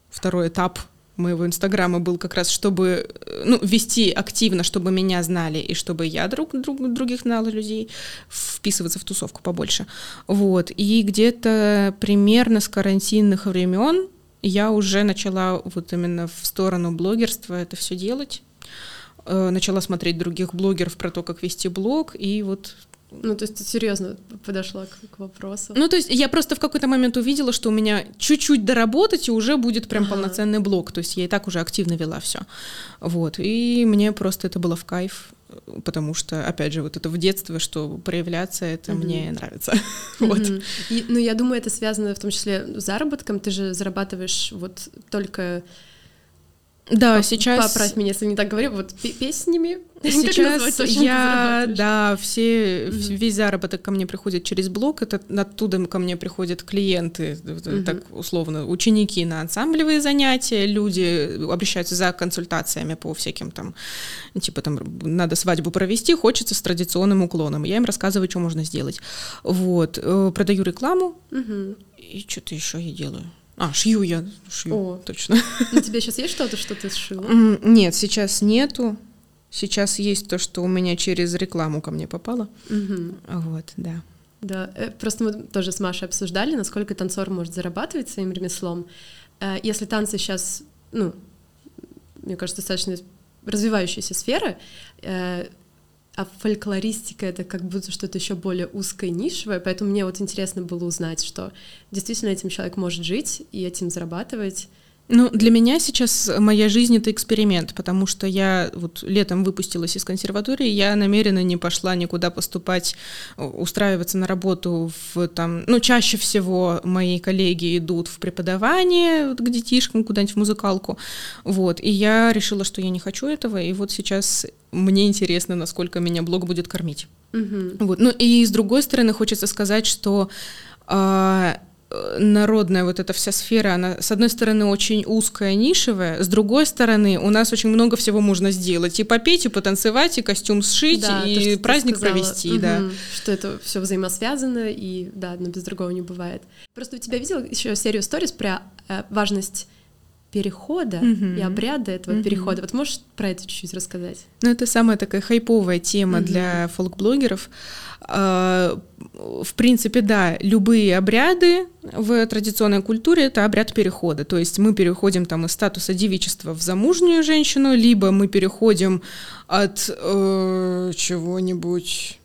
второй этап моего инстаграма был как раз, чтобы э, ну, вести активно, чтобы меня знали, и чтобы я друг, друг других знала людей, вписываться в тусовку побольше. Вот. И где-то примерно с карантинных времен я уже начала вот именно в сторону блогерства это все делать. Э, Начала смотреть других блогеров про то, как вести блог, и вот Ну, то есть ты серьезно подошла к, к вопросу. ну, то есть я просто в какой-то момент увидела, что у меня чуть-чуть доработать, и уже будет прям Ага. полноценный блог. То есть я и так уже активно вела все. Вот. И мне просто это было в кайф, потому что, опять же, вот это в детстве, что проявляться, это Мгм. мне нравится. *laughs* Вот. Мгм. И, ну, я думаю, это связано в том числе с заработком. Ты же зарабатываешь вот только... Да, Поп- сейчас... Поправь меня, если не так говорю, вот пе- песнями. *laughs* Сейчас я, да, все, Мгм. весь заработок ко мне приходит через блог, это оттуда ко мне приходят клиенты, э, Мгм. так условно, ученики на ансамблевые занятия, люди обращаются за консультациями по всяким там, типа там, надо свадьбу провести, хочется с традиционным уклоном, я им рассказываю, что можно сделать. Вот, э, продаю рекламу, Мгм. и что-то еще я делаю. А, шью я, шью, О. точно. *laughs* Ну, тебе сейчас есть что-то, что ты сшила? Нет, сейчас нету. Сейчас есть то, что у меня через рекламу ко мне попало. Мгм. Вот, да. Да, э, просто мы тоже с Машей обсуждали, насколько танцор может зарабатывать своим ремеслом. Э, Если танцы сейчас, ну, мне кажется, достаточно развивающаяся сфера, э, а фольклористика — это как будто что-то еще более узкое, нишевое, поэтому мне вот интересно было узнать, что действительно этим человек может жить и этим зарабатывать. Ну, для меня сейчас моя жизнь это эксперимент, потому что я вот летом выпустилась из консерватории, я намеренно не пошла никуда поступать, устраиваться на работу в там, ну, чаще всего мои коллеги идут в преподавание вот к детишкам, куда-нибудь в музыкалку, вот, и я решила, что я не хочу этого, и вот сейчас мне интересно, насколько меня блог будет кормить. Угу. Вот. Ну и с другой стороны хочется сказать, что э, народная вот эта вся сфера, она, с одной стороны, очень узкая, нишевая, с другой стороны, у нас очень много всего можно сделать. И попеть, и потанцевать, и костюм сшить, да, и то, праздник провести, угу, да. Что это все взаимосвязано, и да, одно без другого не бывает. Просто у тебя видел еще серию сториз про э, важность перехода mm-hmm. и обряда этого mm-hmm. перехода. Вот можешь про это чуть-чуть рассказать? Ну, это самая такая хайповая тема mm-hmm. для фолк-блогеров. А, в принципе, да, любые обряды в традиционной культуре — это обряд перехода. То есть мы переходим там из статуса девичества в замужнюю женщину, либо мы переходим от э, чего-нибудь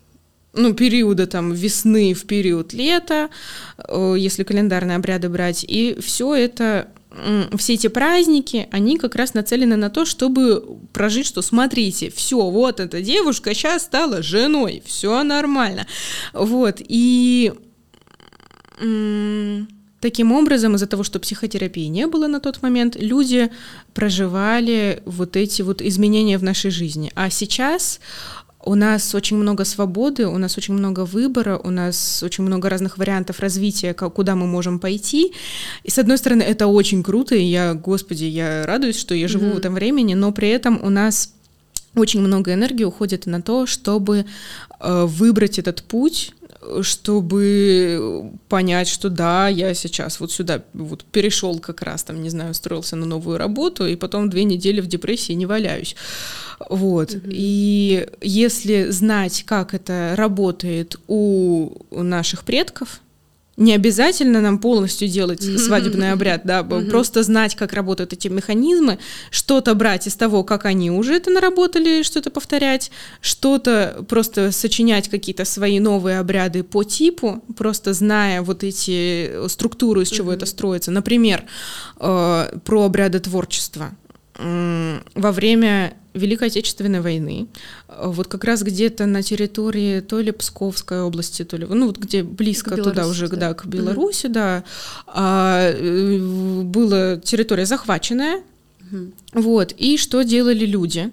ну, периода там весны в период лета, э, если календарные обряды брать, и все это все эти праздники, они как раз нацелены на то, чтобы прожить, что смотрите, все, вот эта девушка сейчас стала женой, все нормально. Вот, и таким образом, из-за того, что психотерапии не было на тот момент, люди проживали вот эти вот изменения в нашей жизни. А сейчас у нас очень много свободы, у нас очень много выбора, у нас очень много разных вариантов развития, куда мы можем пойти. И с одной стороны, это очень круто, и я, господи, я радуюсь, что я живу mm-hmm. в этом времени, но при этом у нас очень много энергии уходит на то, чтобы э, выбрать этот путь, чтобы понять, что да, я сейчас вот сюда вот перешел как раз там, не знаю, устроился на новую работу, и потом две недели в депрессии не валяюсь. Вот. Угу. И если знать, как это работает у наших предков, не обязательно нам полностью делать свадебный обряд, да, просто знать, как работают эти механизмы, что-то брать из того, как они уже это наработали, что-то повторять, что-то просто сочинять какие-то свои новые обряды по типу, просто зная вот эти структуры, из чего это строится. Например, э, про обряды творчества. Во время Великой Отечественной войны, вот как раз где-то на территории то ли Псковской области, то ли, ну вот где близко Беларусь, туда уже, да, да к Беларуси, да, а, э, была территория захваченная, mm вот, и что делали люди?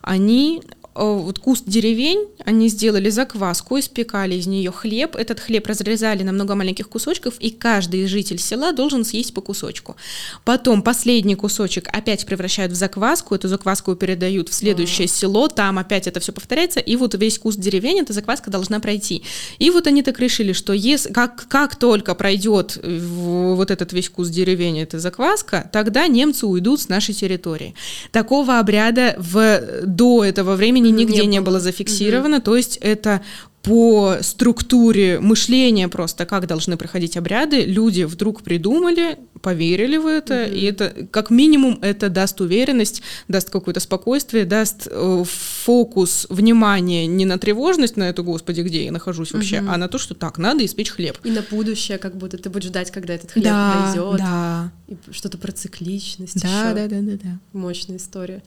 Они Э, вот куст деревень, они сделали закваску, испекали из нее хлеб. Этот хлеб разрезали на много маленьких кусочков, и каждый житель села должен съесть по кусочку. Потом последний кусочек опять превращают в закваску, эту закваску передают в следующее село, там опять это все повторяется, и вот весь куст деревень, эта закваска должна пройти. И вот они так решили, что если, как, как только пройдет вот этот весь куст деревень, эта закваска, тогда немцы уйдут с нашей территории. Такого обряда в, до этого времени времени нигде не, не было зафиксировано, угу. то есть это по структуре мышления просто, как должны проходить обряды, люди вдруг придумали, поверили в это, mm-hmm. и это, как минимум, это даст уверенность, даст какое-то спокойствие, даст э, фокус внимания не на тревожность, на эту, господи, где я нахожусь вообще, mm-hmm. а на то, что так, надо испечь хлеб. И на будущее, как будто ты будешь ждать, когда этот хлеб да, дойдет. Да, И что-то про цикличность да, да, да, да, да. Мощная история.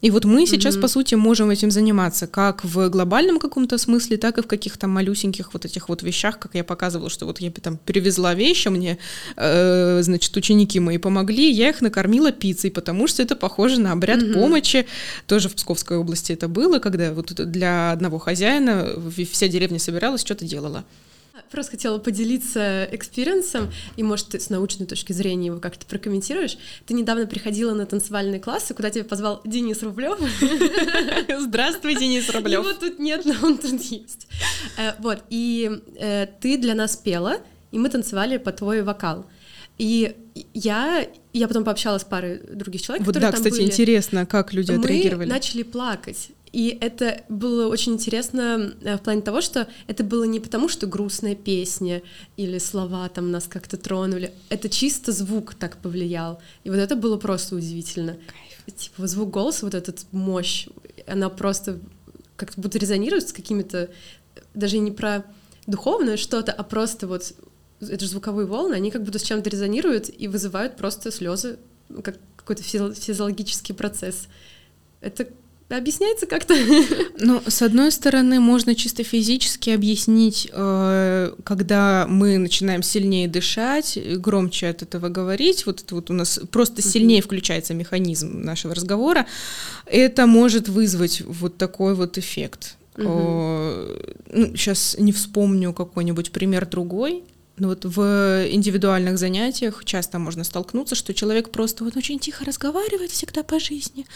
И вот мы сейчас, mm-hmm. по сути, можем этим заниматься как в глобальном каком-то смысле, так и в каких-то малюсеньких вот этих вот вещах, как я показывала, что вот я там перевезла вещи, мне, э, значит, ученики мои помогли, я их накормила пиццей, потому что это похоже на обряд mm-hmm. помощи. Тоже в Псковской области это было, когда вот для одного хозяина вся деревня собиралась, что-то делала. Просто хотела поделиться experience ом, и, может, ты с научной точки зрения его как-то прокомментируешь. Ты недавно приходила на танцевальные классы, куда тебя позвал Денис Рублев. *laughs* Здравствуй, Денис Рублев. Его тут нет, но он тут есть. Э, вот, и э, ты для нас пела, и мы танцевали под твой вокал. И я, я потом пообщалась с парой других человек, вот которые да, там кстати, были. интересно, как люди мы отреагировали. Мы начали плакать. И это было очень интересно э, в плане того, что это было не потому, что грустная песня или слова там нас как-то тронули, это чисто звук так повлиял. И вот это было просто удивительно. Кайф. Типа звук голоса, вот этот мощь, она просто как будто резонирует с какими-то, даже не про духовное что-то, а просто вот это же звуковые волны, они как будто с чем-то резонируют и вызывают просто слезы, как какой-то физиологический процесс. Это объясняется как-то? *laughs* Ну, с одной стороны, можно чисто физически объяснить, э, когда мы начинаем сильнее дышать, громче от этого говорить, вот это вот у нас просто сильнее включается механизм нашего разговора, это может вызвать вот такой вот эффект. Угу. Ну, сейчас не вспомню какой-нибудь пример другой, но вот в индивидуальных занятиях часто можно столкнуться, что человек просто вот очень тихо разговаривает всегда по жизни.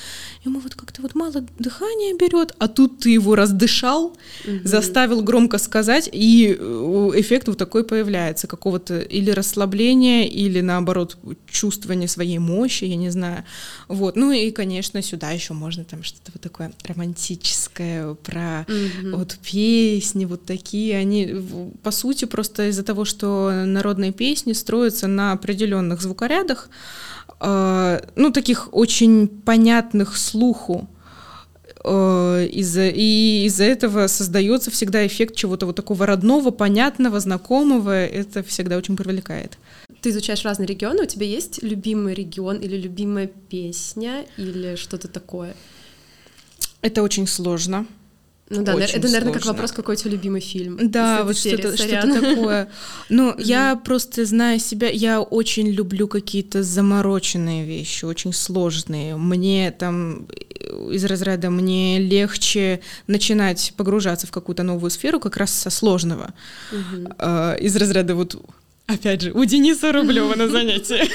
Ему вот как-то вот мало дыхания берет, а тут ты его раздышал, угу. заставил громко сказать, и э, эффект вот такой появляется, какого-то или расслабления, или наоборот чувствования своей мощи, я не знаю. Вот. Ну и, конечно, сюда еще можно там что-то вот такое романтическое про угу. вот песни, вот такие. Они, по сути, просто из-за того, что народные песни строятся на определенных звукорядах, э, ну, таких очень понятных слуху, э, из-за, и из-за этого создается всегда эффект чего-то вот такого родного, понятного, знакомого. Это всегда очень привлекает. Ты изучаешь разные регионы, у тебя есть любимый регион или любимая песня или что-то такое? Это очень сложно. Ну да, Очень это, наверное, как вопрос, какой у тебя любимый фильм. Да, вот что-то, что-то такое. Ну, *laughs* я просто знаю себя, я очень люблю какие-то замороченные вещи, очень сложные. Мне там из разряда мне легче начинать погружаться в какую-то новую сферу как раз со сложного. Из разряда вот Опять же, у Дениса Рублева на занятии.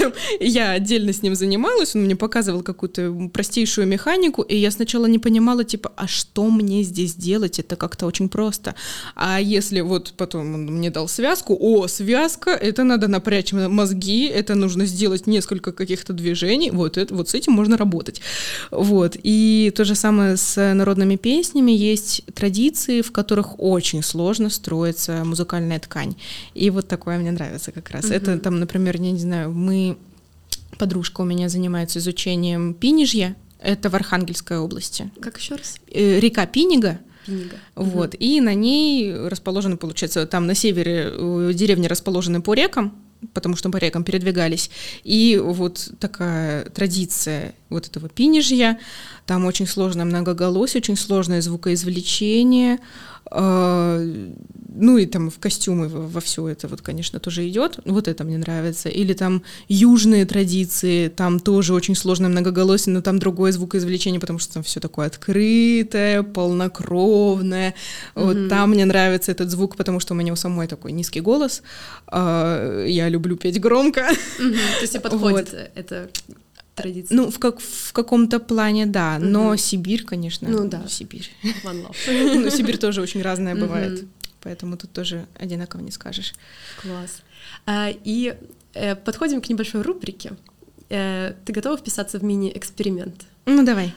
*laughs* Я отдельно с ним занималась, он мне показывал какую-то простейшую механику, и я сначала не понимала, типа, а что мне здесь делать? Это как-то очень просто. А если вот потом он мне дал связку, о, связка, это надо напрячь мозги, это нужно сделать несколько каких-то движений, вот, это, вот с этим можно работать. Вот. И то же самое с народными песнями. Есть традиции, в которых очень сложно строится музыкальная ткань. И вот такое мне нравится как раз. Угу. Это там, например, я не знаю, мы подружка у меня занимается изучением пинижья. Это в Архангельской области. Как еще раз? Э, река Пинига. Пинига. Вот. Угу. И на ней расположены, получается, там на севере деревни расположены по рекам, потому что по рекам передвигались. И вот такая традиция вот этого пинежья, там очень сложное многоголосие, очень сложное звукоизвлечение, ну и там в костюмы во, все это вот, конечно, тоже идет. Вот это мне нравится. Или там южные традиции, там тоже очень сложное многоголосие, но там другое звукоизвлечение, потому что там все такое открытое, полнокровное. Mm-hmm. Вот там мне нравится этот звук, потому что у меня у самой такой низкий голос. А, я люблю петь громко. Mm-hmm. То есть подходит вот. это традиции. Ну, в, как, в каком-то плане, да. Угу. Но Сибирь, конечно. Ну да. Сибирь. One love. *laughs* Но Сибирь тоже очень разная бывает. Поэтому тут тоже одинаково не скажешь. Класс. А, и э, подходим к небольшой рубрике. Э, ты готова вписаться в мини-эксперимент? Ну, давай.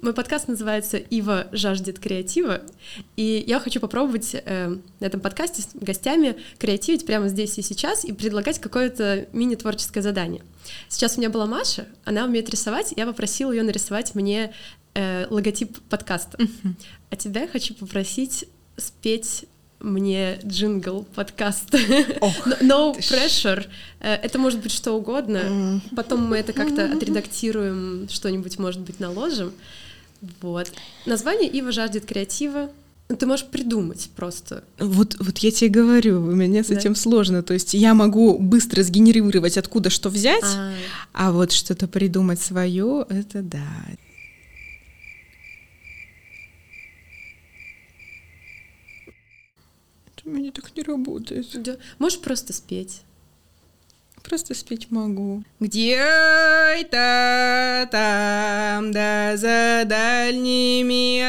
Мой подкаст называется «Ива жаждет креатива», и я хочу попробовать э, на этом подкасте с гостями креативить прямо здесь и сейчас и предлагать какое-то мини-творческое задание. Сейчас у меня была Маша, она умеет рисовать, я попросила ее нарисовать мне э, логотип подкаста. А тебя я хочу попросить спеть мне джингл подкаста. *laughs* no pressure. Э, это может быть что угодно. Потом мы это как-то отредактируем, что-нибудь, может быть, наложим. Вот. Название Ива жаждет креатива. Ты можешь придумать просто. Вот, вот я тебе говорю, у меня с да? этим сложно. То есть я могу быстро сгенерировать, откуда что взять, а, а вот что-то придумать свое, это да. Это у меня так не работает. Да. Можешь просто спеть. Просто спеть могу. Где-то там, да за дальними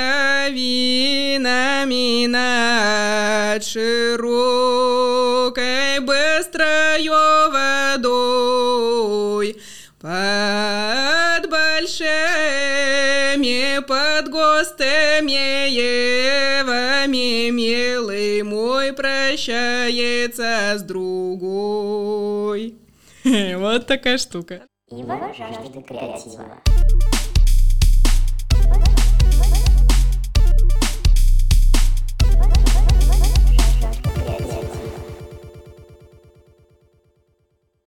авинами над широкой быстрою водой под большими, под густыми евами милый мой прощается с другой. *laughs* Вот такая штука. Ива жаждет креатива.